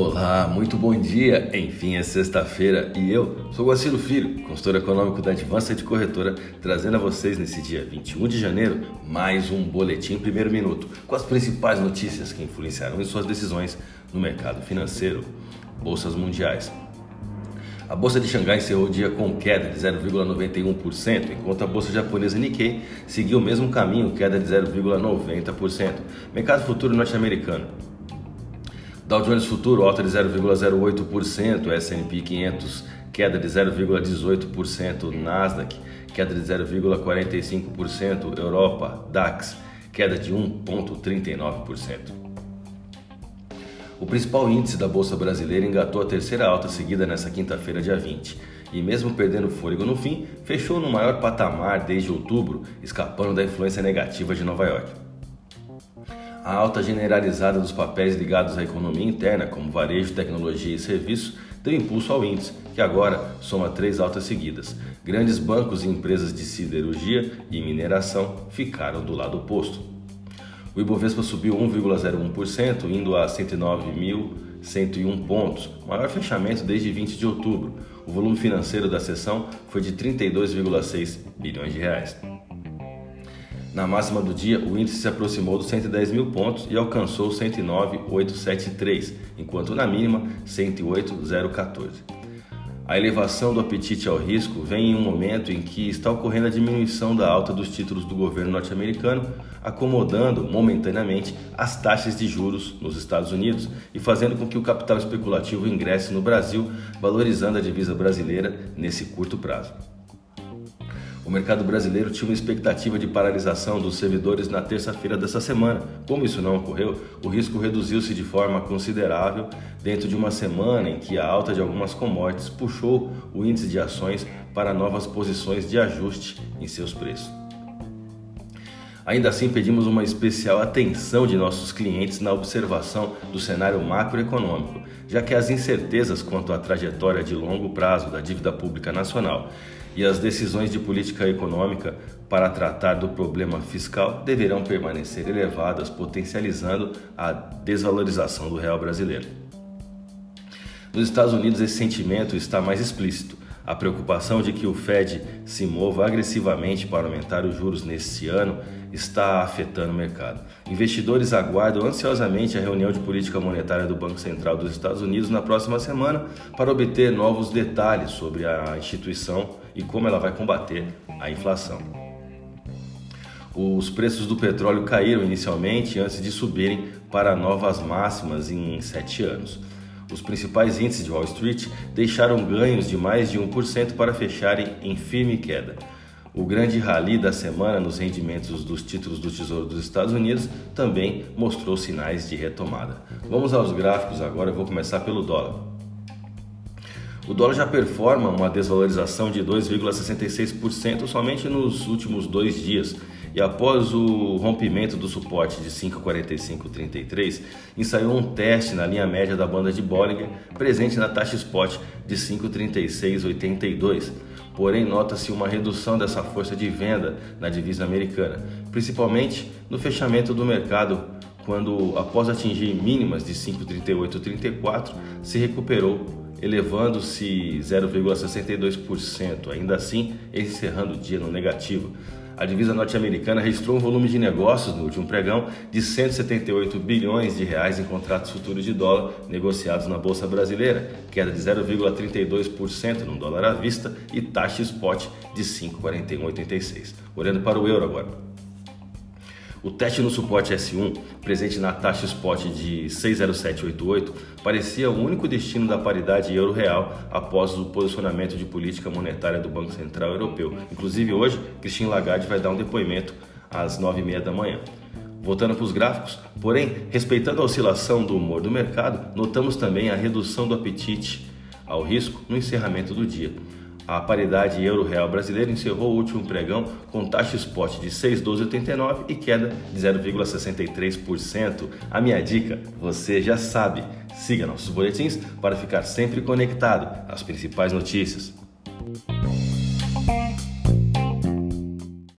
Olá, muito bom dia. Enfim, é sexta-feira e eu sou Guaciro Filho, consultor econômico da Advanced Corretora, trazendo a vocês nesse dia 21 de janeiro mais um boletim primeiro minuto com as principais notícias que influenciaram em suas decisões no mercado financeiro. Bolsas mundiais. A bolsa de Xangai encerrou o dia com queda de 0,91%, enquanto a bolsa japonesa Nikkei seguiu o mesmo caminho, queda de 0,90%. Mercado futuro norte-americano. Dow Jones Futuro alta de 0,08%, S&P 500 queda de 0,18%, Nasdaq queda de 0,45%, Europa DAX queda de 1,39%. O principal índice da Bolsa Brasileira engatou a terceira alta seguida nesta quinta-feira, dia 20, e mesmo perdendo fôlego no fim, fechou no maior patamar desde outubro, escapando da influência negativa de Nova York. A alta generalizada dos papéis ligados à economia interna, como varejo, tecnologia e serviço, deu impulso ao índice, que agora soma três altas seguidas. Grandes bancos e empresas de siderurgia e mineração ficaram do lado oposto. O Ibovespa subiu 1,01%, indo a 109.101 pontos, maior fechamento desde 20 de outubro. O volume financeiro da sessão foi de 32,6 bilhões de reais. Na máxima do dia, o índice se aproximou dos 110 mil pontos e alcançou 109,873, enquanto na mínima 108,014. A elevação do apetite ao risco vem em um momento em que está ocorrendo a diminuição da alta dos títulos do governo norte-americano, acomodando momentaneamente as taxas de juros nos Estados Unidos e fazendo com que o capital especulativo ingresse no Brasil, valorizando a divisa brasileira nesse curto prazo. O mercado brasileiro tinha uma expectativa de paralisação dos servidores na terça-feira dessa semana. Como isso não ocorreu, o risco reduziu-se de forma considerável dentro de uma semana em que a alta de algumas commodities puxou o índice de ações para novas posições de ajuste em seus preços. Ainda assim, pedimos uma especial atenção de nossos clientes na observação do cenário macroeconômico, já que as incertezas quanto à trajetória de longo prazo da dívida pública nacional e as decisões de política econômica para tratar do problema fiscal deverão permanecer elevadas, potencializando a desvalorização do real brasileiro. Nos Estados Unidos, esse sentimento está mais explícito. A preocupação de que o Fed se mova agressivamente para aumentar os juros neste ano está afetando o mercado. Investidores aguardam ansiosamente a reunião de política monetária do Banco Central dos Estados Unidos na próxima semana para obter novos detalhes sobre a instituição e como ela vai combater a inflação. Os preços do petróleo caíram inicialmente antes de subirem para novas máximas em sete anos. Os principais índices de Wall Street deixaram ganhos de mais de 1% para fecharem em firme queda. O grande rally da semana nos rendimentos dos títulos do Tesouro dos Estados Unidos também mostrou sinais de retomada. Vamos aos gráficos agora, eu vou começar pelo dólar. O dólar já performa uma desvalorização de 2,66% somente nos últimos dois dias e após o rompimento do suporte de 5,4533, ensaiou um teste na linha média da banda de Bollinger presente na taxa spot de 5,3682. Porém, nota-se uma redução dessa força de venda na divisa americana, principalmente no fechamento do mercado, quando, após atingir mínimas de 5,3834, se recuperou elevando-se 0,62%, ainda assim encerrando o dia no negativo. A divisa norte-americana registrou um volume de negócios no último pregão de 178 bilhões de reais em contratos futuros de dólar negociados na bolsa brasileira, queda de 0,32% no dólar à vista e taxa spot de 5,4186. Olhando para o euro agora. O teste no suporte S1, presente na taxa spot de 60788, parecia o único destino da paridade euro-real após o posicionamento de política monetária do Banco Central Europeu. Inclusive hoje, Christine Lagarde vai dar um depoimento às 9h30 da manhã. Voltando para os gráficos, porém, respeitando a oscilação do humor do mercado, notamos também a redução do apetite ao risco no encerramento do dia. A paridade euro-real brasileira encerrou o último pregão com taxa spot de 6,1289 e queda de 0,63%. A minha dica, você já sabe, siga nossos boletins para ficar sempre conectado às principais notícias.